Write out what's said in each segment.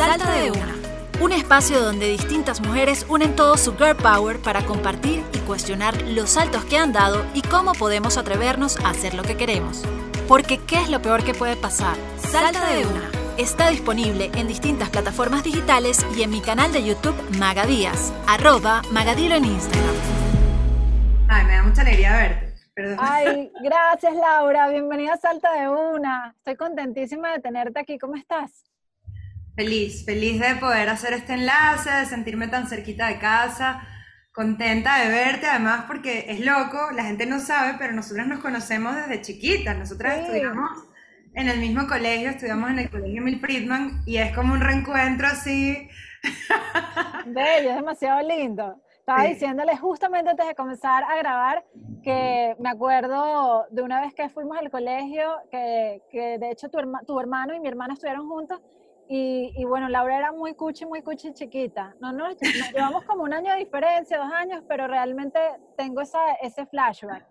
Salta de una. Un espacio donde distintas mujeres unen todo su girl power para compartir y cuestionar los saltos que han dado y cómo podemos atrevernos a hacer lo que queremos. Porque ¿qué es lo peor que puede pasar? Salta de una. Está disponible en distintas plataformas digitales y en mi canal de YouTube Magadías, arroba Magadilo en Instagram. Ay, me da mucha alegría verte. Perdón. Ay, gracias Laura, bienvenida a Salta de Una. Estoy contentísima de tenerte aquí, ¿cómo estás? Feliz, feliz de poder hacer este enlace, de sentirme tan cerquita de casa, contenta de verte, además porque es loco, la gente no sabe, pero nosotras nos conocemos desde chiquitas, nosotras Sí. estudiamos en el mismo colegio, estudiamos en el colegio Mil Friedman y es como un reencuentro así. Bello, es demasiado lindo. Estaba Sí. diciéndole justamente antes de comenzar a grabar que me acuerdo de una vez que fuimos al colegio, que, que de hecho tu, herma- tu hermano y mi hermana estuvieron juntos. Y, y bueno, Laura era muy cuchi, muy cuchi chiquita. No, no, nos llevamos como un año de diferencia, dos años, pero realmente tengo esa, ese flashback.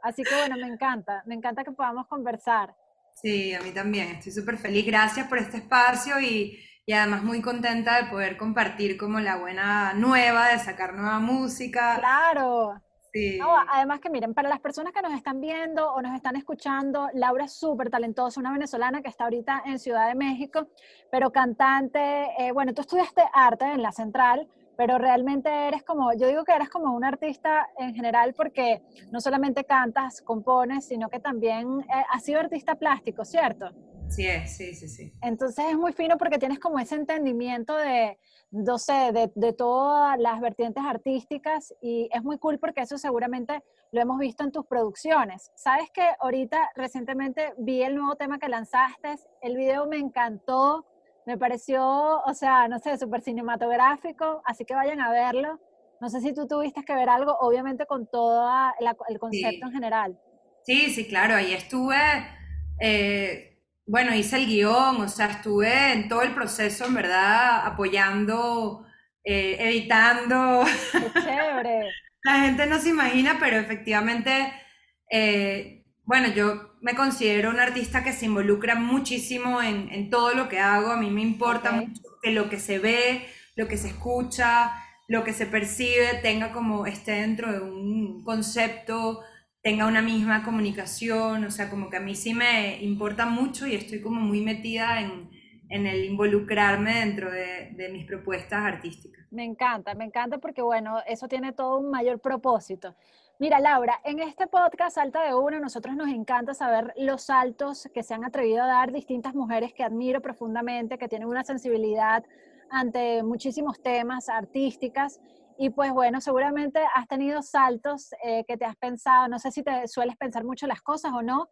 Así que bueno, me encanta, me encanta que podamos conversar. Sí, a mí también, estoy súper feliz, gracias por este espacio y, y además muy contenta de poder compartir como la buena nueva, de sacar nueva música. Claro. Sí. No, además que miren, para las personas que nos están viendo o nos están escuchando, Laura es súper talentosa, una venezolana que está ahorita en Ciudad de México, pero cantante, eh, bueno, tú estudiaste arte en la central, pero realmente eres como, yo digo que eres como un artista en general porque no solamente cantas, compones, sino que también eh, has sido artista plástico, ¿cierto? Sí, es, sí, sí, sí. Entonces es muy fino porque tienes como ese entendimiento de, no sé, de, de todas las vertientes artísticas y es muy cool porque eso seguramente lo hemos visto en tus producciones. Sabes que ahorita recientemente vi el nuevo tema que lanzaste, el video me encantó, me pareció, o sea, no sé, súper cinematográfico, así que vayan a verlo. No sé si tú tuviste que ver algo, obviamente con todo el concepto en general. Sí, sí, claro, ahí estuve, eh, bueno, hice el guion, o sea, estuve en todo el proceso, en verdad, apoyando, eh, editando. ¡Qué chévere! La gente no se imagina, pero efectivamente, eh, bueno, yo me considero una artista que se involucra muchísimo en, en todo lo que hago. A mí me importa mucho que lo que se ve, lo que se escucha, lo que se percibe tenga como esté dentro de un concepto, tenga una misma comunicación. O sea, como que a mí sí me importa mucho y estoy como muy metida en, en el involucrarme dentro de, de mis propuestas artísticas. Me encanta, me encanta porque, bueno, eso tiene todo un mayor propósito. Mira, Laura, en este podcast Salta de Una, nosotros nos encanta saber los saltos que se han atrevido a dar distintas mujeres que admiro profundamente, que tienen una sensibilidad ante muchísimos temas artísticas. Y pues bueno, seguramente has tenido saltos eh, que te has pensado, no sé si te sueles pensar mucho las cosas o no.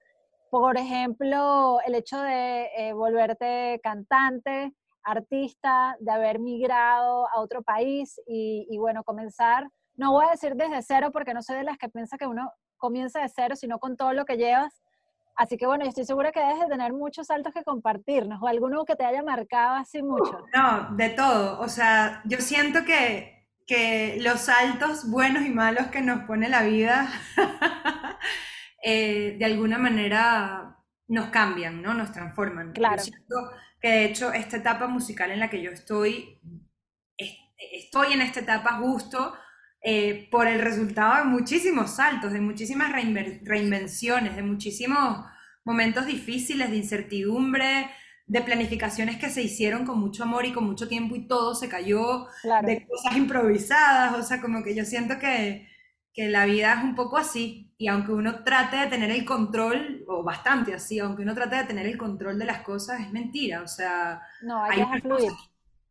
Por ejemplo, el hecho de eh, volverte cantante, artista, de haber migrado a otro país y, y, bueno, comenzar, no voy a decir desde cero porque no soy de las que piensa que uno comienza de cero, sino con todo lo que llevas. Así que bueno, yo estoy segura que debes de tener muchos saltos que compartirnos o alguno que te haya marcado así mucho. No, de todo. O sea, yo siento que, que los saltos buenos y malos que nos pone la vida, eh, de alguna manera nos cambian, ¿no? Nos transforman. Claro. Yo siento que de hecho esta etapa musical en la que yo estoy, es- estoy en esta etapa justo eh, por el resultado de muchísimos saltos, de muchísimas reinvenciones, de muchísimos momentos difíciles, de incertidumbre, de planificaciones que se hicieron con mucho amor y con mucho tiempo y todo se cayó, Claro. de cosas improvisadas, o sea, como que yo siento que, que la vida es un poco así, y aunque uno trate de tener el control, o bastante así, aunque uno trate de tener el control de las cosas, es mentira, o sea, No, hay unas cosas,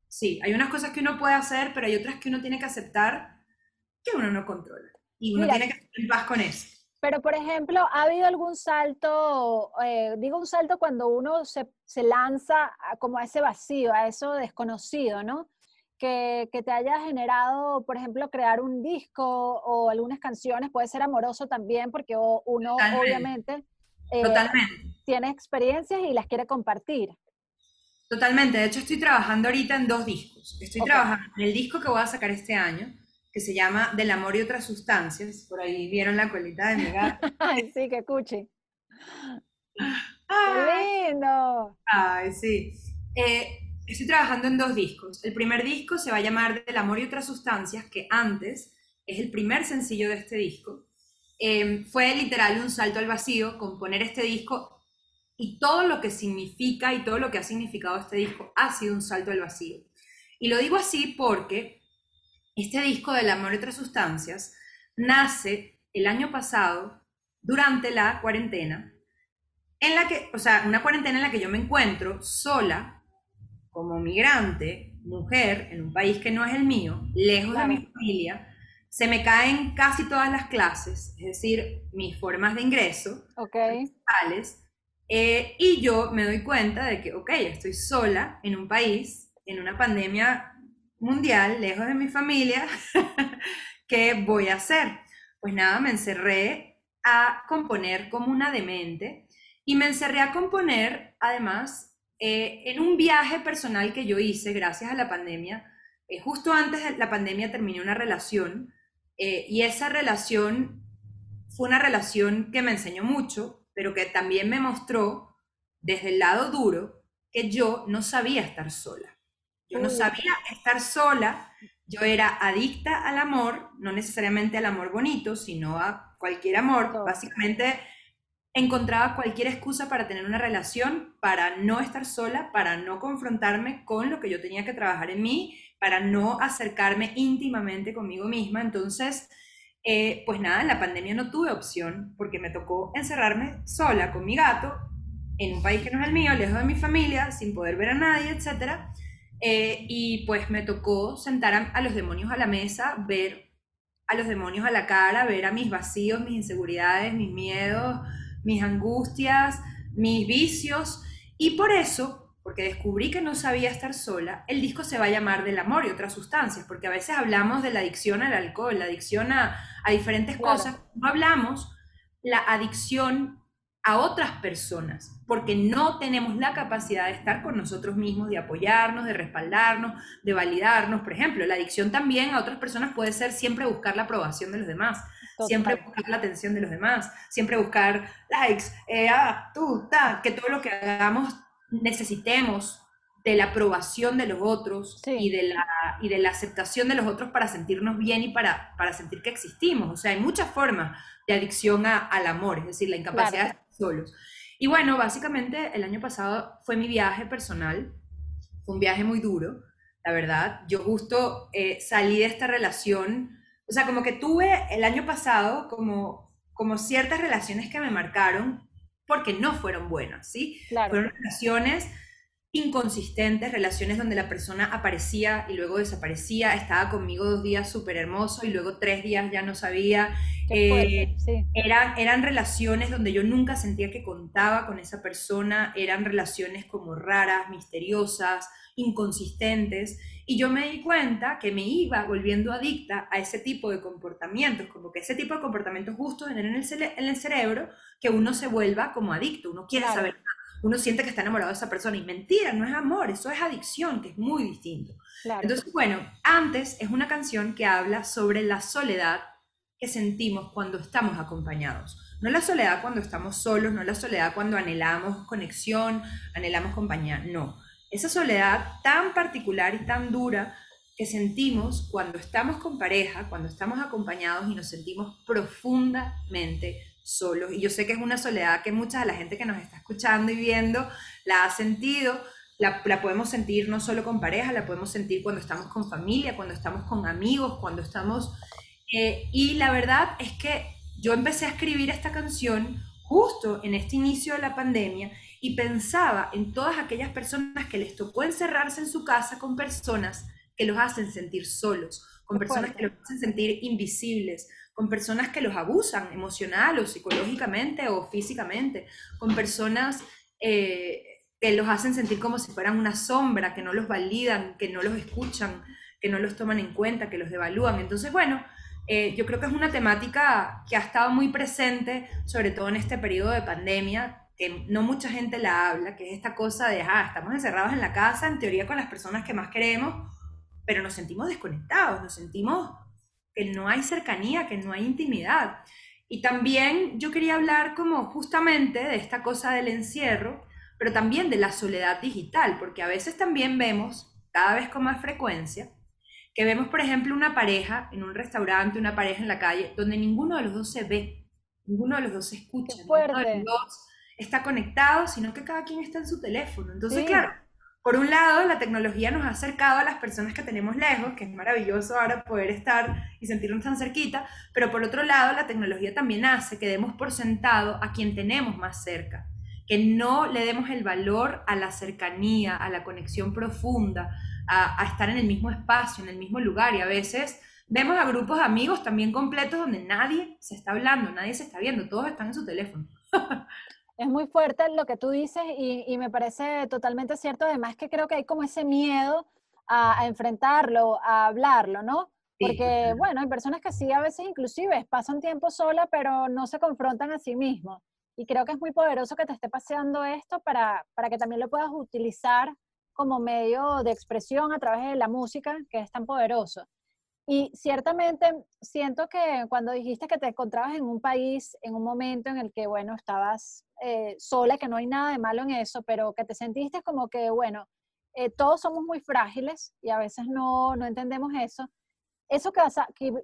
sí, hay unas cosas que uno puede hacer, pero hay otras que uno tiene que aceptar que uno no controla, y uno Mira, tiene que estar en paz con eso. Pero, por ejemplo, ¿ha habido algún salto, eh, digo un salto cuando uno se, se lanza a- como a ese vacío, a eso desconocido, ¿no? Que, que te haya generado, por ejemplo, crear un disco o algunas canciones, puede ser amoroso también, porque uno Totalmente. obviamente eh, Totalmente. tiene experiencias y las quiere compartir. Totalmente, de hecho estoy trabajando ahorita en dos discos. Estoy Ok. trabajando en el disco que voy a sacar este año, que se llama Del amor y otras sustancias. Por ahí vieron la colita de mi gato. Ay, sí, qué cuchi. ¡Ay! ¡Qué lindo! Ay, sí. Eh, estoy trabajando en dos discos. El primer disco se va a llamar Del amor y otras sustancias, que antes es el primer sencillo de este disco. Em, fue literal un salto al vacío componer este disco y todo lo que significa y todo lo que ha significado este disco ha sido un salto al vacío. Y lo digo así porque este disco del amor y otras sustancias nace el año pasado durante la cuarentena, en la que, o sea, una cuarentena en la que yo me encuentro sola, como migrante, mujer, en un país que no es el mío, lejos de mi familia, se me caen casi todas las clases, es decir, mis formas de ingreso, okay. eh, y yo me doy cuenta de que, ok, estoy sola en un país, en una pandemia mundial, lejos de mi familia, ¿qué voy a hacer? Pues nada, me encerré a componer como una demente y me encerré a componer, además, eh, en un viaje personal que yo hice gracias a la pandemia. Eh, justo antes de la pandemia terminé una relación eh, y esa relación fue una relación que me enseñó mucho, pero que también me mostró desde el lado duro que yo no sabía estar sola. Yo no sabía estar sola, yo era adicta al amor, no necesariamente al amor bonito, sino a cualquier amor. Básicamente encontraba cualquier excusa para tener una relación, para no estar sola, para no confrontarme con lo que yo tenía que trabajar en mí, para no acercarme íntimamente conmigo misma. Entonces, eh, pues nada, en la pandemia no tuve opción porque me tocó encerrarme sola con mi gato en un país que no es el mío, lejos de mi familia, sin poder ver a nadie, etcétera eh, y pues me tocó sentar a, los demonios a la mesa, ver a los demonios a la cara, ver a mis vacíos, mis inseguridades, mis miedos, mis angustias, mis vicios. Y por eso, porque descubrí que no sabía estar sola, el disco se va a llamar Del amor y otras sustancias, porque a veces hablamos de la adicción al alcohol, la adicción a, diferentes cosas, no hablamos la adicción a otras personas, porque no tenemos la capacidad de estar con nosotros mismos, de apoyarnos, de respaldarnos, de validarnos. Por ejemplo, la adicción también a otras personas puede ser siempre buscar la aprobación de los demás, siempre buscar la atención de los demás, siempre buscar likes, eh, ah, tú, ta, que todo lo que hagamos necesitemos de la aprobación de los otros y, de la, y de la aceptación de los otros para sentirnos bien y para, para sentir que existimos. O sea, hay muchas formas de adicción al amor, es decir, la incapacidad de estar solos. Y bueno, básicamente el año pasado fue mi viaje personal, fue un viaje muy duro, la verdad. Yo justo eh, salí de esta relación, o sea, como que tuve el año pasado como, como ciertas relaciones que me marcaron porque no fueron buenas, ¿sí? Fueron relaciones inconsistentes, relaciones donde la persona aparecía y luego desaparecía, estaba conmigo dos días súper hermoso y luego tres días ya no sabía. Eh, eran, eran relaciones donde yo nunca sentía que contaba con esa persona, eran relaciones como raras, misteriosas, inconsistentes, y yo me di cuenta que me iba volviendo adicta a ese tipo de comportamientos, como que ese tipo de comportamientos justos en el, en el cerebro que uno se vuelva como adicto, uno quiere saber más uno siente que está enamorado de esa persona y mentira, no es amor, eso es adicción, que es muy distinto. Entonces, bueno, antes es una canción que habla sobre la soledad que sentimos cuando estamos acompañados. No la soledad cuando estamos solos, no la soledad cuando anhelamos conexión, anhelamos compañía, no. Esa soledad tan particular y tan dura que sentimos cuando estamos con pareja, cuando estamos acompañados y nos sentimos profundamente solos. Y yo sé que es una soledad que mucha de la gente que nos está escuchando y viendo la ha sentido. La, podemos sentir no solo con pareja, la podemos sentir cuando estamos con familia, cuando estamos con amigos, cuando estamos... Eh, y la verdad es que yo empecé a escribir esta canción justo en este inicio de la pandemia y pensaba en todas aquellas personas que les tocó encerrarse en su casa con personas que los hacen sentir solos, con personas que los hacen sentir invisibles, con personas que los abusan emocional o psicológicamente o físicamente, con personas eh, que los hacen sentir como si fueran una sombra, que no los validan, que no los escuchan, que no los toman en cuenta, que los devalúan. Entonces, bueno, eh, yo creo que es una temática que ha estado muy presente, sobre todo en este periodo de pandemia, que no mucha gente la habla, que es esta cosa de, ah, estamos encerrados en la casa, en teoría con las personas que más queremos, pero nos sentimos desconectados, nos sentimos que no hay cercanía, que no hay intimidad. Y también yo quería hablar como justamente de esta cosa del encierro, pero también de la soledad digital, porque a veces también vemos, cada vez con más frecuencia, que vemos, por ejemplo, una pareja en un restaurante, una pareja en la calle, donde ninguno de los dos se ve, ninguno de los dos se escucha, ninguno de los dos está conectado, sino que cada quien está en su teléfono. Entonces, claro, por un lado, la tecnología nos ha acercado a las personas que tenemos lejos, que es maravilloso ahora poder estar y sentirnos tan cerquita, pero por otro lado, la tecnología también hace que demos por sentado a quien tenemos más cerca que no le demos el valor a la cercanía, a la conexión profunda, a, estar en el mismo espacio, en el mismo lugar. Y a veces vemos a grupos de amigos también completos donde nadie se está hablando, nadie se está viendo, todos están en su teléfono. Es muy fuerte lo que tú dices y, me parece totalmente cierto. Además que creo que hay como ese miedo a, enfrentarlo, a hablarlo, ¿no? Porque, bueno, hay personas que sí, a veces inclusive pasan tiempo sola, pero no se confrontan a sí mismos. Y creo que es muy poderoso que te esté paseando esto para, para que también lo puedas utilizar como medio de expresión a través de la música, que es tan poderoso. Y ciertamente siento que cuando dijiste que te encontrabas en un país, en un momento en el que, bueno, estabas eh, sola, que no hay nada de malo en eso, pero que te sentiste como que, bueno, eh, todos somos muy frágiles y a veces no, no entendemos eso eso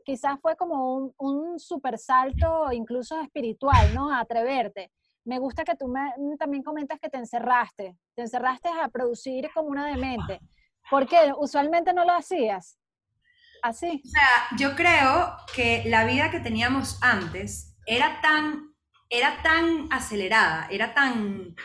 quizás fue como un, un super salto incluso espiritual, ¿no? atreverte. Me gusta que tú me, también comentas que te encerraste, te encerraste a producir como una demente. ¿Por qué? Usualmente no lo hacías. Así. O sea, yo creo que la vida que teníamos antes era tan, era tan acelerada, era tan,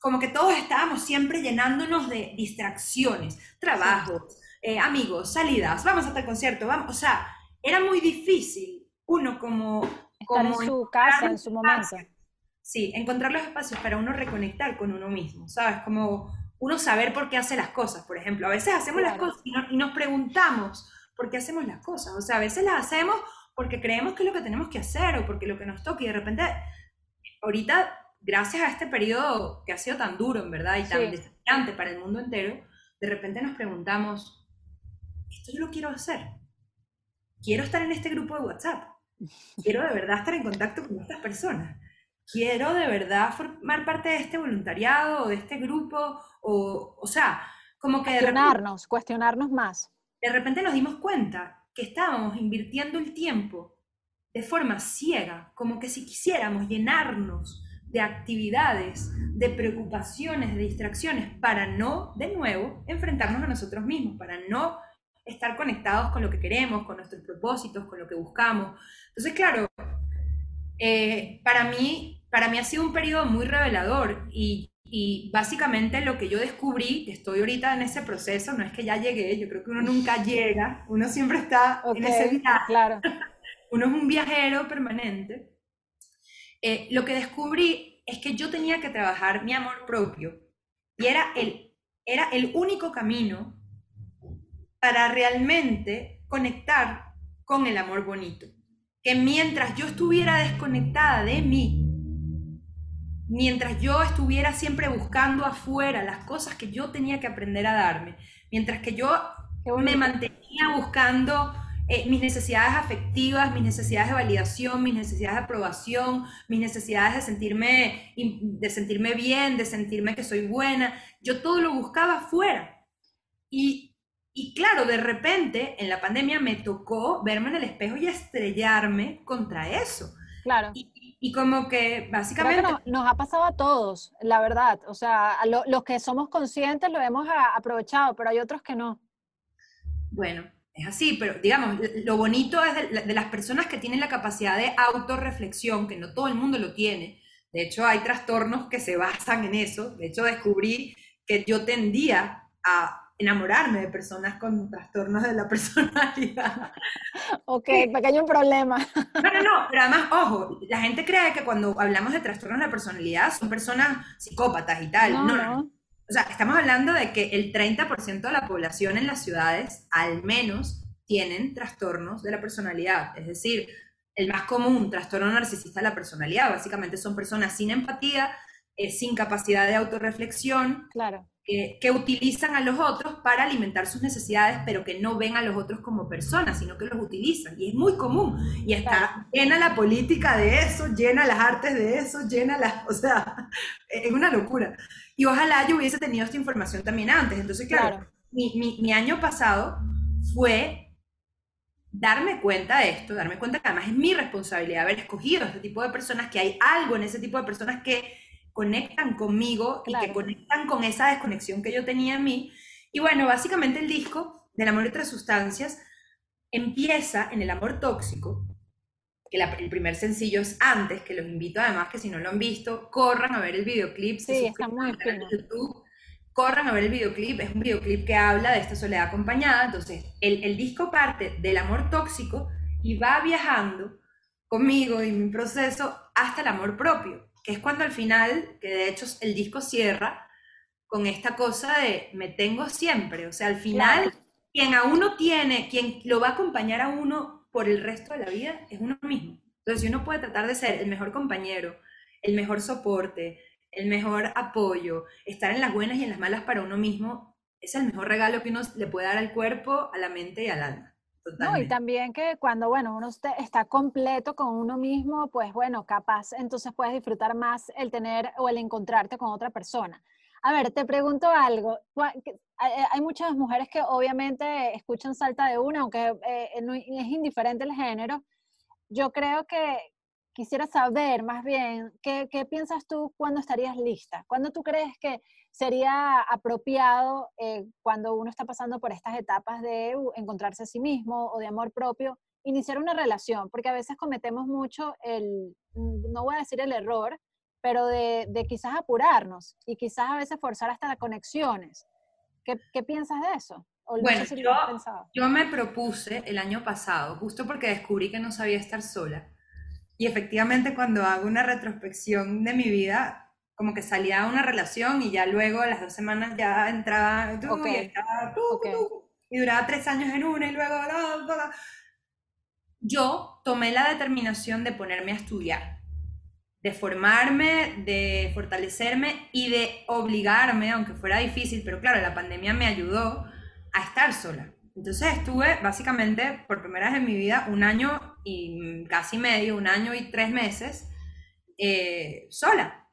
como que todos estábamos siempre llenándonos de distracciones, trabajo, eh, amigos, salidas, vamos hasta el concierto, vamos, o sea, era muy difícil uno como... Estar en su casa, en su momento. Sí, encontrar los espacios para uno reconectar con uno mismo, ¿sabes? Como uno saber por qué hace las cosas, por ejemplo. A veces hacemos las cosas y, y, nos preguntamos por qué hacemos las cosas. O sea, a veces las hacemos porque creemos que es lo que tenemos que hacer o porque lo que nos toca y de repente, ahorita, gracias a este periodo que ha sido tan duro, en verdad, y tan desafiante para el mundo entero, de repente nos preguntamos, esto yo lo quiero hacer. Quiero estar en este grupo de WhatsApp. Quiero de verdad estar en contacto con estas personas. Quiero de verdad formar parte de este voluntariado o de este grupo. O, o sea, como que... Cuestionarnos, cuestionarnos más. De repente nos dimos cuenta que estábamos invirtiendo el tiempo de forma ciega, como que si quisiéramos llenarnos de actividades, de preocupaciones, de distracciones, para no, de nuevo, enfrentarnos a nosotros mismos, para no estar conectados con lo que queremos, con nuestros propósitos, con lo que buscamos. Entonces, claro, eh, para, mí, para mí ha sido un periodo muy revelador y, y, básicamente lo que yo descubrí, que estoy ahorita en ese proceso, no es que ya llegué, yo creo que uno nunca llega, uno siempre está en ese viaje, claro. uno es un viajero permanente. Eh, lo que descubrí es que yo tenía que trabajar mi amor propio y era el, era el único camino para realmente conectar con el amor bonito. Que mientras yo estuviera desconectada de mí, mientras yo estuviera siempre buscando afuera las cosas que yo tenía que aprender a darme, mientras que yo me mantenía buscando eh, mis necesidades afectivas, mis necesidades de validación, mis necesidades de aprobación, mis necesidades de sentirme, de sentirme bien, de sentirme que soy buena, yo todo lo buscaba afuera. Y y claro, de repente en la pandemia me tocó verme en el espejo y estrellarme contra eso. Claro. Y, como que básicamente... nos ha pasado a todos, la verdad. O sea, los que somos conscientes lo hemos aprovechado, pero hay otros que no. Bueno, es así, pero digamos, lo bonito es de, de las personas que tienen la capacidad de autorreflexión, que no todo el mundo lo tiene. De hecho, hay trastornos que se basan en eso. De hecho, descubrí que yo tendía a enamorarme de personas con trastornos de la personalidad. Ok, pequeño problema. No, no, no, pero además, ojo, la gente cree que cuando hablamos de trastornos de la personalidad son personas psicópatas y tal. No, no. O sea, estamos hablando de que el 30% de la población en las ciudades, al menos, tienen trastornos de la personalidad. Es decir, el más común, trastorno narcisista de la personalidad, básicamente son personas sin empatía, eh, sin capacidad de autorreflexión. Claro que, utilizan a los otros para alimentar sus necesidades, pero que no ven a los otros como personas, sino que los utilizan. Y es muy común. Y está llena la política de eso, llena las artes de eso, llena las... O sea, es una locura. Y ojalá yo hubiese tenido esta información también antes. Entonces, claro, Mi, mi, mi año pasado fue darme cuenta de esto, darme cuenta que además es mi responsabilidad haber escogido a este tipo de personas, que hay algo en ese tipo de personas que conectan conmigo y que conectan con esa desconexión que yo tenía en mí. Y bueno, básicamente el disco del amor otras sustancias empieza en el amor tóxico, que el primer sencillo es antes, que los invito además que si no lo han visto, corran a ver el videoclip. Sí, está muy YouTube, corran a ver el videoclip, es un videoclip que habla de esta soledad acompañada, entonces el, el disco parte del amor tóxico y va viajando conmigo y mi proceso hasta el amor propio que es cuando al final, que de hecho el disco cierra con esta cosa de me tengo siempre, o sea, al final quien a uno tiene, quien lo va a acompañar a uno por el resto de la vida es uno mismo. Entonces, si uno puede tratar de ser el mejor compañero, el mejor soporte, el mejor apoyo, estar en las buenas y en las malas para uno mismo, es el mejor regalo que uno le puede dar al cuerpo, a la mente y al alma. No, y también que cuando, bueno, uno está completo con uno mismo, pues bueno, capaz entonces puedes disfrutar más el tener o el encontrarte con otra persona. A ver, te pregunto algo. Hay muchas mujeres que obviamente escuchan Salta de una, aunque eh, es indiferente el género. Yo creo que quisiera saber más bien, ¿qué, ¿qué, piensas tú cuando estarías lista? ¿Cuándo tú crees que sería apropiado eh, cuando uno está pasando por estas etapas de uh, encontrarse a sí mismo o de amor propio, iniciar una relación? Porque a veces cometemos mucho el, mm, no voy a decir el error, pero de, de quizás apurarnos y quizás a veces forzar hasta las conexiones. ¿Qué, qué piensas de eso? bueno, yo, yo me propuse el año pasado, justo porque descubrí que no sabía estar sola, y efectivamente cuando hago una retrospección de mi vida, como que salía a una relación y ya luego a las dos semanas ya entraba tú, y, estaba, tú, y duraba tres años en una y luego... Yo tomé la determinación de ponerme a estudiar, de formarme, de fortalecerme y de obligarme, aunque fuera difícil, pero claro, la pandemia me ayudó a estar sola. Entonces estuve básicamente por primera vez en mi vida un año y casi medio, un año y tres meses eh, sola.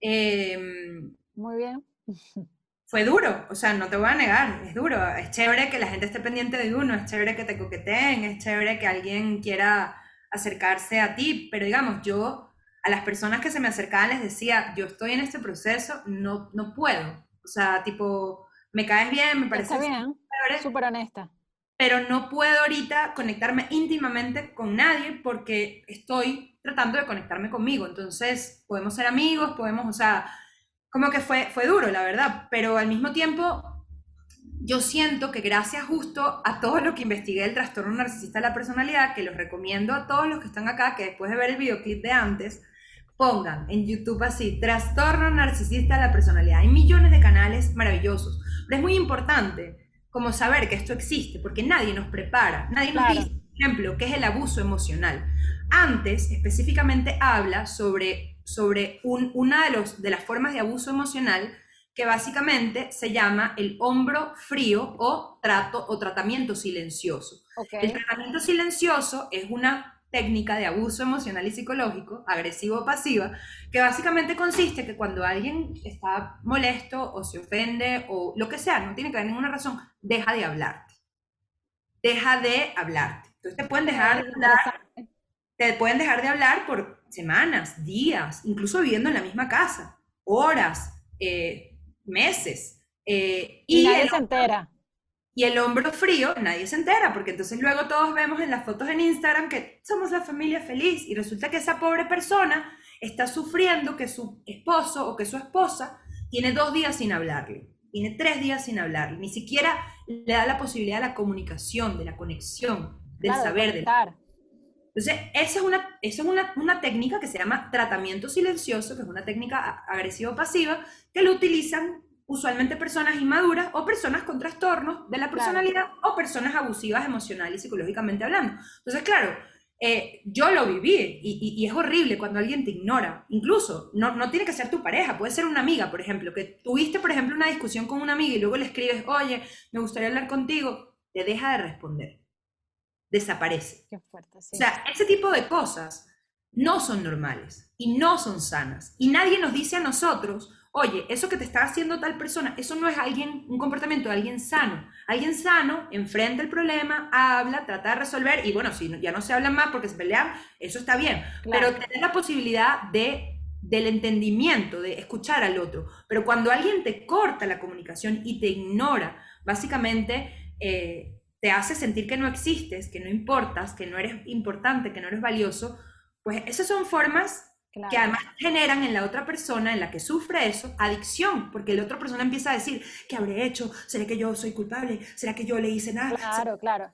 Em, Muy bien. Fue duro, o sea, no te voy a negar, es duro. Es chévere que la gente esté pendiente de uno, es chévere que te coqueteen, es chévere que alguien quiera acercarse a ti, pero digamos, yo a las personas que se me acercaban les decía, yo estoy en este proceso, no, no puedo. O sea, tipo, me caes bien, me parece... Está bien, súper honesta pero no puedo ahorita conectarme íntimamente con nadie porque estoy tratando de conectarme conmigo. Entonces, podemos ser amigos, podemos, o sea, como que fue, fue duro, la verdad, pero al mismo tiempo, yo siento que gracias justo a todo lo que investigué del trastorno narcisista de la personalidad, que los recomiendo a todos los que están acá, que después de ver el videoclip de antes, pongan en YouTube así, trastorno narcisista de la personalidad. Hay millones de canales maravillosos, pero es muy importante como saber que esto existe, porque nadie nos prepara, nadie nos dice, por ejemplo, qué es el abuso emocional. Antes, específicamente, habla sobre, sobre una de, los, de las formas de abuso emocional que básicamente se llama el hombro frío o trato o tratamiento silencioso. El tratamiento silencioso es una técnica de abuso emocional y psicológico, agresivo-pasiva, que básicamente consiste que cuando alguien está molesto o se ofende o lo que sea, no tiene que haber ninguna razón, deja de hablarte. Deja de hablarte. Entonces te pueden dejar de hablar, te pueden dejar de hablar por semanas, días, incluso viviendo en la misma casa, horas, eh, meses. Eh, y, nadie se entera. Y el hombro frío, nadie se entera, porque entonces luego todos vemos en las fotos en Instagram que somos la familia feliz y resulta que esa pobre persona está sufriendo que su esposo o que su esposa tiene dos días sin hablarle, tiene tres días sin hablarle, ni siquiera le da la posibilidad de la comunicación, de la conexión, del saber. De entonces, esa es, una, esa es una, una, técnica que se llama tratamiento silencioso, que es una técnica agresivo-pasiva, que lo utilizan usualmente personas inmaduras o personas con trastornos de la personalidad o personas abusivas emocional y psicológicamente hablando. Entonces, claro, eh, yo lo viví y, es horrible cuando alguien te ignora. Incluso, no, no, tiene que ser tu pareja, puede ser una amiga, por ejemplo, que tuviste, por ejemplo, una discusión con una amiga y luego le escribes, oye, me gustaría hablar contigo, te deja de responder. Desaparece. Qué fuerte, sí. O sea, ese tipo de cosas no son normales y no son sanas. Y nadie nos dice a nosotros, oye, eso que te está haciendo tal persona, eso no es alguien, un comportamiento de alguien sano. Alguien sano enfrenta el problema, habla, trata de resolver y bueno, si ya no se hablan más porque se pelean, eso está bien. Pero tener la posibilidad de, del entendimiento, de escuchar al otro. Pero cuando alguien te corta la comunicación y te ignora, básicamente eh, te hace sentir que no existes, que no importas, que no eres importante, que no eres valioso, pues esas son formas que además generan en la otra persona, en la que sufre eso, adicción, porque la otra persona empieza a decir, ¿qué habré hecho? ¿Será que yo soy culpable? ¿Será que yo le hice nada? Claro, claro.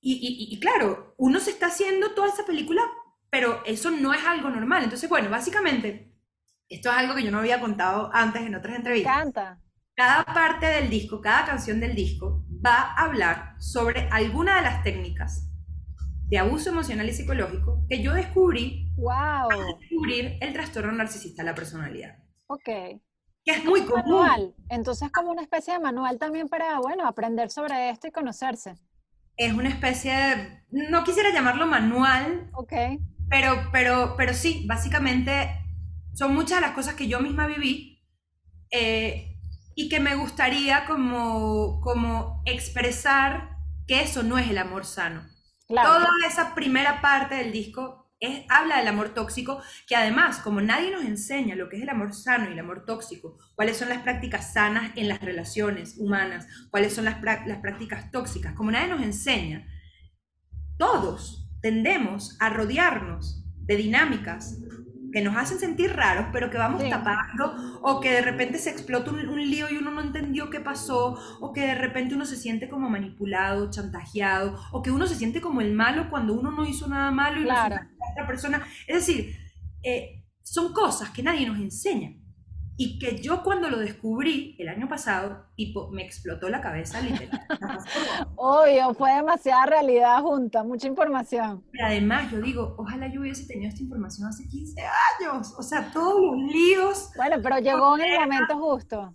Y, y, claro, uno se está haciendo toda esa película, pero eso no es algo normal. Entonces, bueno, básicamente, esto es algo que yo no había contado antes en otras entrevistas. Canta. Cada parte del disco, cada canción del disco va a hablar sobre alguna de las técnicas de abuso emocional y psicológico que yo descubrí wow. descubrir el trastorno narcisista de la personalidad. Ok. Que es muy común. Manual. Entonces, como una especie de manual también para, bueno, aprender sobre esto y conocerse. Es una especie de, no quisiera llamarlo manual. Ok. Pero, pero, pero sí, básicamente son muchas de las cosas que yo misma viví eh, y que me gustaría como, como expresar que eso no es el amor sano Toda esa primera parte del disco habla del amor tóxico, que además, como nadie nos enseña lo que es el amor sano y el amor tóxico, cuáles son las prácticas sanas en las relaciones humanas, cuáles son las, las prácticas tóxicas, como nadie nos enseña, todos tendemos a rodearnos de dinámicas que nos hacen sentir raros, pero que vamos tapando, o que de repente se explota un, lío y uno no entendió qué pasó, o que de repente uno se siente como manipulado, chantajeado, o que uno se siente como el malo cuando uno no hizo nada malo y la otra persona. Es decir, eh, son cosas que nadie nos enseña y que yo cuando lo descubrí el año pasado, tipo, me explotó la cabeza literal. Obvio, fue demasiada realidad junta, mucha información. Pero además yo digo, ojalá yo hubiese tenido esta información hace 15 años, o sea, todos los líos. Bueno, pero llegó en el momento justo.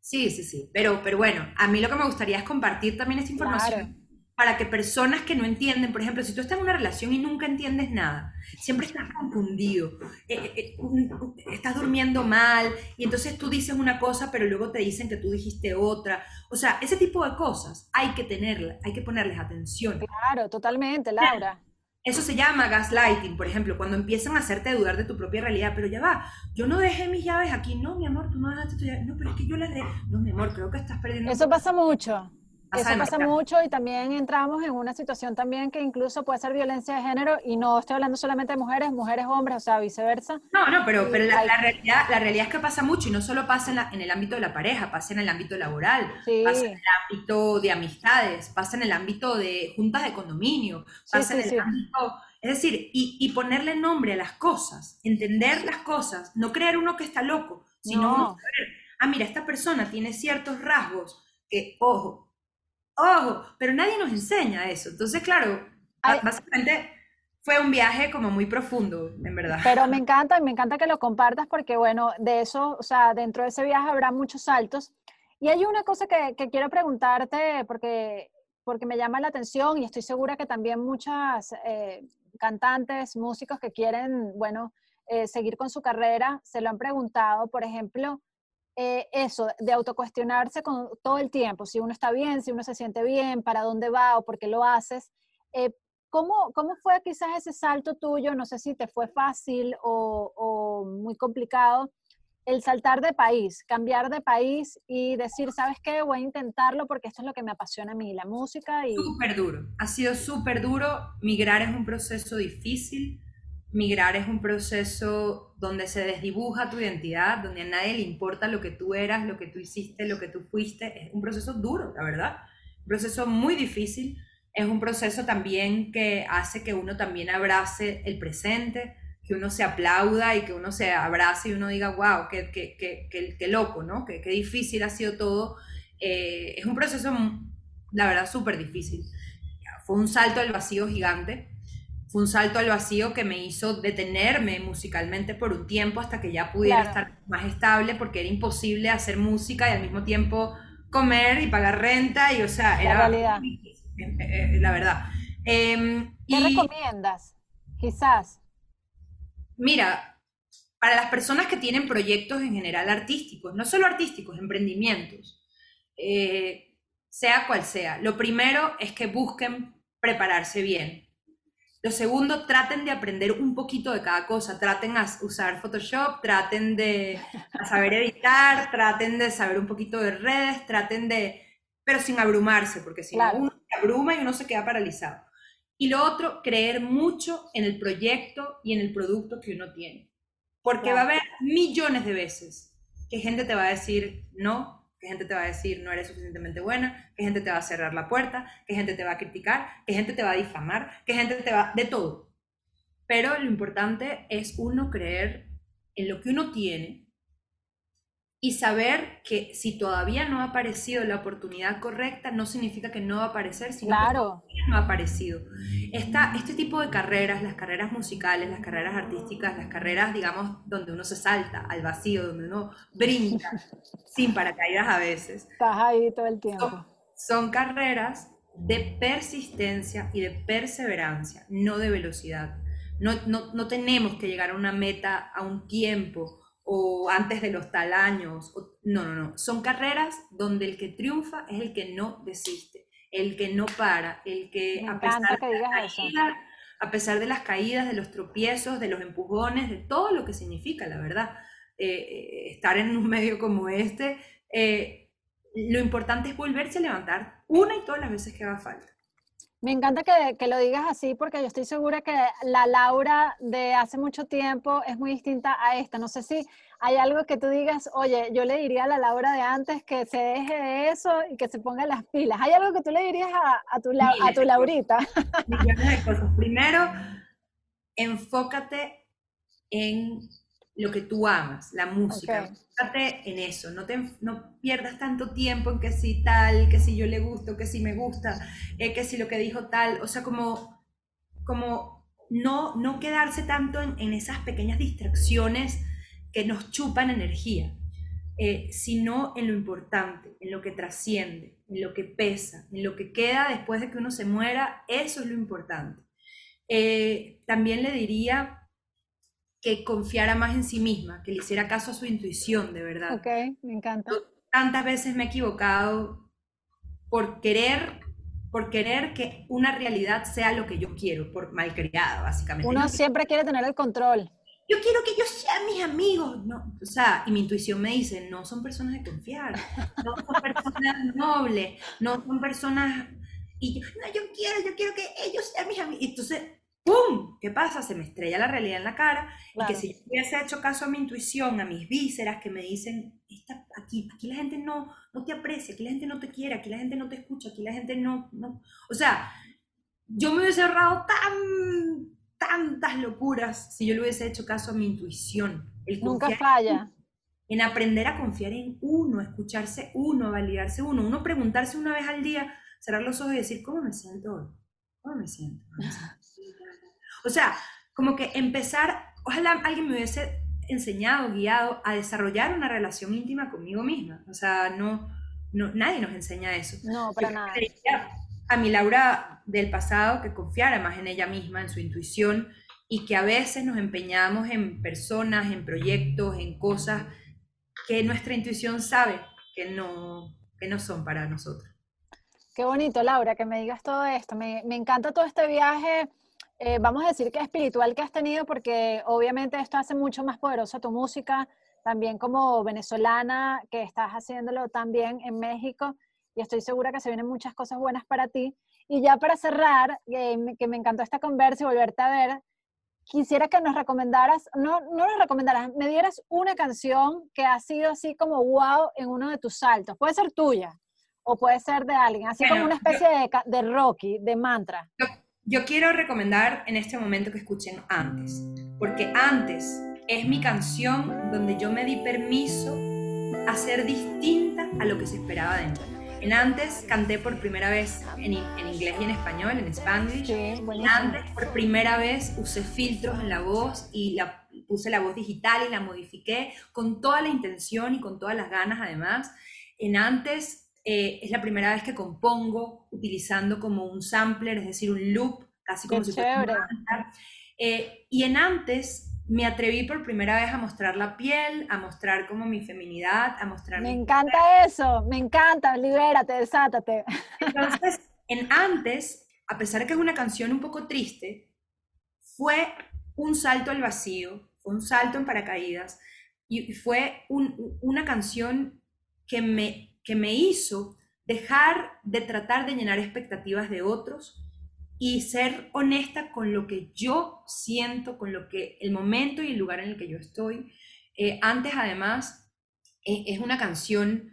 Sí, sí, sí, pero, pero bueno, a mí lo que me gustaría es compartir también esta información para que personas que no entienden, por ejemplo, si tú estás en una relación y nunca entiendes nada, siempre estás confundido, eh, eh, eh, estás durmiendo mal y entonces tú dices una cosa pero luego te dicen que tú dijiste otra, o sea, ese tipo de cosas hay que tenerlas, hay que ponerles atención. Claro, totalmente, Laura. Eso se llama gaslighting, por ejemplo, cuando empiezan a hacerte dudar de tu propia realidad, pero ya va, yo no dejé mis llaves aquí, no, mi amor, tú no dejaste tu llave, no, pero es que yo las dejé, no, mi amor, creo que estás perdiendo. Eso pasa mucho. Eso pasa mucho y también entramos en una situación también que incluso puede ser violencia de género y no estoy hablando solamente de mujeres, mujeres, hombres, o sea, viceversa. No, no, pero, pero la, realidad, la realidad es que pasa mucho y no solo pasa en, en el ámbito de la pareja, pasa en el ámbito laboral, pasa en el ámbito de amistades, pasa en el ámbito de juntas de condominio, pasa en el ámbito... Es decir, y, y, ponerle nombre a las cosas, entender las cosas, no creer uno que está loco, sino saber, ah, mira, esta persona tiene ciertos rasgos que, ojo, ojo, pero nadie nos enseña eso. Entonces, claro, básicamente fue un viaje como muy profundo, en verdad. Pero me encanta, me encanta que lo compartas porque, bueno, de eso, o sea, dentro de ese viaje habrá muchos saltos. Y hay una cosa que, quiero preguntarte porque, porque me llama la atención y estoy segura que también muchas eh, cantantes, músicos que quieren, bueno, eh, seguir con su carrera, se lo han preguntado, por ejemplo, eh, eso, de autocuestionarse con, todo el tiempo, si uno está bien, si uno se siente bien, para dónde va o por qué lo haces. Eh, ¿cómo, ¿Cómo fue quizás ese salto tuyo? No sé si te fue fácil o, muy complicado el saltar de país, cambiar de país y decir, ¿sabes qué? Voy a intentarlo porque esto es lo que me apasiona a mí, la música y... Súper duro, ha sido súper duro, migrar es un proceso difícil, migrar es un proceso donde se desdibuja tu identidad, donde a nadie le importa lo que tú eras, lo que tú hiciste, lo que tú fuiste. Es un proceso duro, la verdad. Un proceso muy difícil. Es un proceso también que hace que uno también abrace el presente, que uno se aplauda y que uno se abrace y uno diga, wow, qué, qué, qué, qué loco, ¿no? Qué, difícil ha sido todo. Eh, es un proceso, la verdad, súper difícil. Fue un salto al vacío gigante fue un salto al vacío que me hizo detenerme musicalmente por un tiempo hasta que ya pudiera estar más estable porque era imposible hacer música y al mismo tiempo comer y pagar renta y o sea, era la realidad. Eh, eh, la verdad. Em, ¿Qué recomiendas? Quizás. Mira, para las personas que tienen proyectos en general artísticos, no solo artísticos, emprendimientos, eh, sea cual sea, lo primero es que busquen prepararse bien. Lo segundo, traten de aprender un poquito de cada cosa, traten a usar Photoshop, traten de saber editar, traten de saber un poquito de redes, traten de, pero sin abrumarse, porque si no uno se abruma y uno se queda paralizado. Y lo otro, creer mucho en el proyecto y en el producto que uno tiene. Porque va a haber millones de veces que gente te va a decir no, que gente te va a decir no eres suficientemente buena, que gente te va a cerrar la puerta, que gente te va a criticar, que gente te va a difamar, que gente te va... de todo. Pero lo importante es uno creer en lo que uno tiene y saber que si todavía no ha aparecido la oportunidad correcta, no significa que no va a aparecer, sino claro. que no ha aparecido. Esta, este tipo de carreras, las carreras musicales, las carreras artísticas, las carreras, digamos, donde uno se salta al vacío, donde uno brinca, sin paracaídas a veces. Estás ahí todo el tiempo. Son, son carreras de persistencia y de perseverancia, no de velocidad. No, no, no tenemos que llegar a una meta a un tiempo o antes de los tal años. no, no, no. Son carreras donde el que triunfa es el que no desiste, el que no para, el que, a pesar, de las caídas, a pesar de las caídas, de los tropiezos, de los empujones, de todo lo que significa, la verdad, eh, eh, estar en un medio como este, eh, lo importante es volverse a levantar una y todas las veces que haga falta. Me encanta que, lo digas así porque yo estoy segura que la Laura de hace mucho tiempo es muy distinta a esta. No sé si hay algo que tú digas, oye, yo le diría a la Laura de antes que se deje de eso y que se ponga las pilas. ¿Hay algo que tú le dirías a, tu, a tu Laurita? Millones de cosas. Primero, enfócate en lo que tú amas, la música. Enfócate en eso, no, te, no pierdas tanto tiempo en que si tal, que si yo le gusto, que si me gusta, eh, que si lo que dijo tal, o sea, como, como no, no quedarse tanto en, esas pequeñas distracciones que nos chupan energía, eh, sino en lo importante, en lo que trasciende, en lo que pesa, en lo que queda después de que uno se muera, eso es lo importante. Eh, también le diría que confiara más en sí misma, que le hiciera caso a su intuición, de verdad. Ok, me encanta. tantas veces me he equivocado por querer, por querer que una realidad sea lo que yo quiero, por malcriada, básicamente. Uno siempre quiere tener el control. Yo quiero que ellos sean mis amigos, no, o sea, y mi intuición me dice, no son personas de confiar, no son personas nobles, no son personas, y yo, no, yo quiero, yo quiero que ellos sean mis amigos, entonces ¡pum! ¿Qué pasa? Se me estrella la realidad en la cara y que si yo hubiese hecho caso a mi intuición, a mis vísceras que me dicen, aquí, aquí la gente no, no te aprecia, aquí la gente no te quiere, aquí la gente no te escucha, aquí la gente no, no... O sea, yo me hubiese ahorrado tan, tantas locuras si yo le hubiese hecho caso a mi intuición. El Nunca falla. En, aprender a confiar en uno, a escucharse uno, a validarse uno, uno preguntarse una vez al día, cerrar los ojos y decir, ¿cómo me siento hoy? ¿Cómo me siento? ¿Cómo me siento? O sea, como que empezar, ojalá alguien me hubiese enseñado, guiado a desarrollar una relación íntima conmigo misma. O sea, no, no nadie nos enseña eso. No, para nada. A mi Laura del pasado que confiara más en ella misma, en su intuición, y que a veces nos empeñamos en personas, en proyectos, en cosas que nuestra intuición sabe que no, que no son para nosotros. Qué bonito, Laura, que me digas todo esto. Me, me encanta todo este viaje eh, vamos a decir que espiritual que has tenido, porque obviamente esto hace mucho más poderosa tu música, también como venezolana, que estás haciéndolo también en México, y estoy segura que se vienen muchas cosas buenas para ti. Y ya para cerrar, que me encantó esta conversa y volverte a ver, quisiera que nos recomendaras, no, no nos recomendaras, me dieras una canción que ha sido así como wow en uno de tus saltos. Puede ser tuya o puede ser de alguien, así como una especie de, de Rocky, de mantra. Yo quiero recomendar en este momento que escuchen antes, porque antes es mi canción donde yo me di permiso a ser distinta a lo que se esperaba de mí. En antes canté por primera vez en, inglés y en español, en Spanish. en antes por primera vez usé filtros en la voz y la, puse la voz digital y la modifiqué con toda la intención y con todas las ganas además. En antes eh, es la primera vez que compongo utilizando como un sampler, es decir, un loop, casi como si fuera eh, y en antes me atreví por primera vez a mostrar la piel, a mostrar como mi feminidad, a mostrar... Me encanta eso, me encanta, libérate, desátate. Entonces, en antes, a pesar de que es una canción un poco triste, fue un salto al vacío, fue un salto en paracaídas y fue una canción que me, que me hizo dejar de tratar de llenar expectativas de otros y ser honesta con lo que yo siento, con lo que el momento y el lugar en el que yo estoy. Eh, antes, además, e, es una canción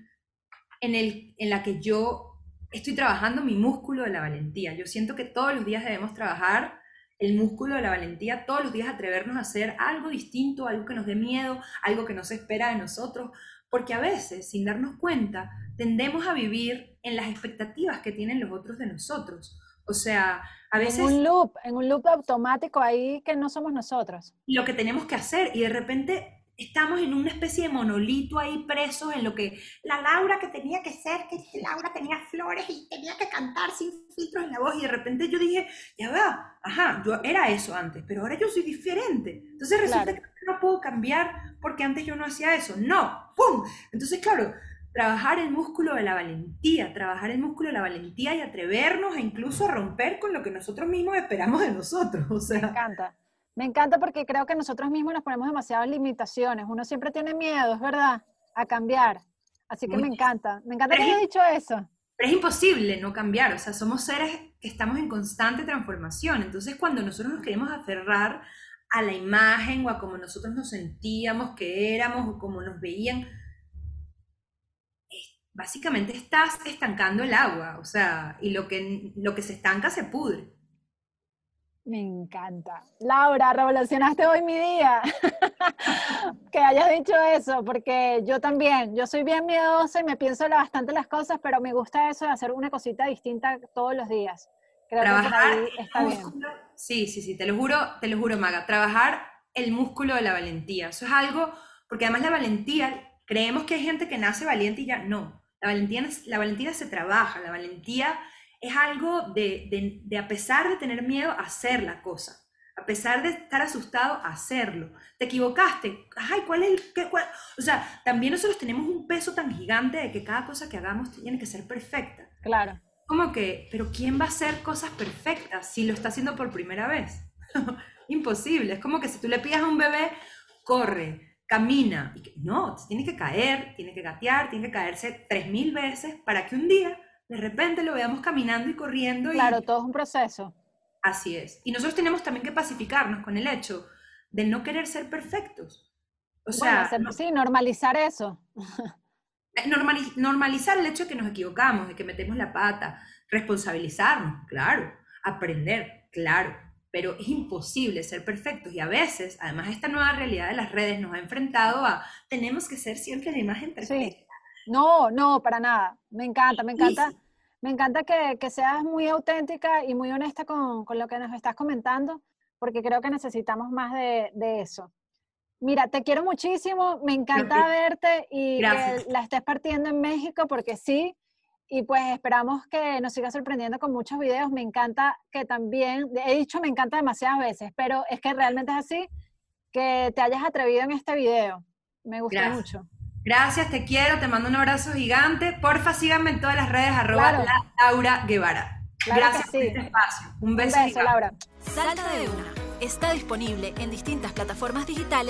en, en la que yo estoy trabajando mi músculo de la valentía. Yo siento que todos los días debemos trabajar el músculo de la valentía, todos los días atrevernos a hacer algo distinto, algo que nos dé miedo, algo que no se espera de nosotros, porque a veces, sin darnos cuenta, tendemos a vivir en las expectativas que tienen los otros de nosotros. O sea, a veces... En un loop, en un loop automático ahí que no somos nosotros. Lo que tenemos que hacer y de repente estamos en una especie de monolito ahí presos en lo que la Laura que tenía que ser, que Laura tenía flores y tenía que cantar sin filtros en la voz y de repente yo dije, ya va, ajá, yo era eso antes, pero ahora yo soy diferente. Entonces resulta que no puedo cambiar porque antes yo no hacía eso. No, ¡pum! Entonces, claro, trabajar el músculo de la valentía, trabajar el músculo de la valentía y atrevernos e incluso a romper con lo que nosotros mismos esperamos de nosotros. O sea, me encanta. Me encanta porque creo que nosotros mismos nos ponemos demasiadas limitaciones. Uno siempre tiene miedo, es verdad, a cambiar. Así que me encanta. Me encanta que hayas dicho eso. Pero es imposible no cambiar. O sea, somos seres que estamos en constante transformación. Entonces, cuando nosotros nos queremos aferrar a la imagen o a cómo nosotros nos sentíamos que éramos o cómo nos veían, básicamente estás estancando el agua, o sea, y lo que, lo que se estanca se pudre. Me encanta. Laura, revolucionaste hoy mi día. que hayas dicho eso, porque yo también, yo soy bien miedosa y me pienso bastante las cosas, pero me gusta eso de hacer una cosita distinta todos los días. Creo trabajar que está bien. Sí, sí, sí, te lo juro, te lo juro, Maga. Trabajar el músculo de la valentía. Eso es algo, porque además la valentía, creemos que hay gente que nace valiente y ya no. La valentía, la valentía se trabaja, la valentía es algo de, de, a pesar de tener miedo, hacer la cosa. A pesar de estar asustado, hacerlo. Te equivocaste. Ay, ¿cuál es el...? Qué, O sea, también nosotros tenemos un peso tan gigante de que cada cosa que hagamos tiene que ser perfecta. Claro. Como que, pero ¿quién va a hacer cosas perfectas si lo está haciendo por primera vez? Imposible. Es como que si tú le pidas a un bebé, corre, camina. Y no, tiene que caer, tiene que gatear, tiene que caerse tres mil veces para que un día de repente lo veamos caminando y corriendo. Claro, todo es un proceso. Así es. Y nosotros tenemos también que pacificarnos con el hecho de no querer ser perfectos. O sea, sí, normalizar eso. Eh, normalizar el hecho de que nos equivocamos, de que metemos la pata, responsabilizarnos, claro, aprender, claro, pero es imposible ser perfectos y a veces, además, esta nueva realidad de las redes nos ha enfrentado a tenemos que ser siempre la imagen perfecta. No, no, para nada. Me encanta, me encanta. Me encanta que, seas muy auténtica y muy honesta con, lo que nos estás comentando, porque creo que necesitamos más de, eso. Mira, te quiero muchísimo, me encanta verte y que la estés partiendo en México, porque sí, y pues esperamos que nos sigas sorprendiendo con muchos videos. Me encanta que también, he dicho me encanta demasiadas veces, pero es que realmente es así, que te hayas atrevido en este video. Me gustó mucho. Gracias, te quiero, te mando un abrazo gigante. Porfa, síganme en todas las redes, arroba Laura Guevara. Gracias por este espacio. Un beso. Un beso, Laura. Salta de una. Está disponible en distintas plataformas digitales.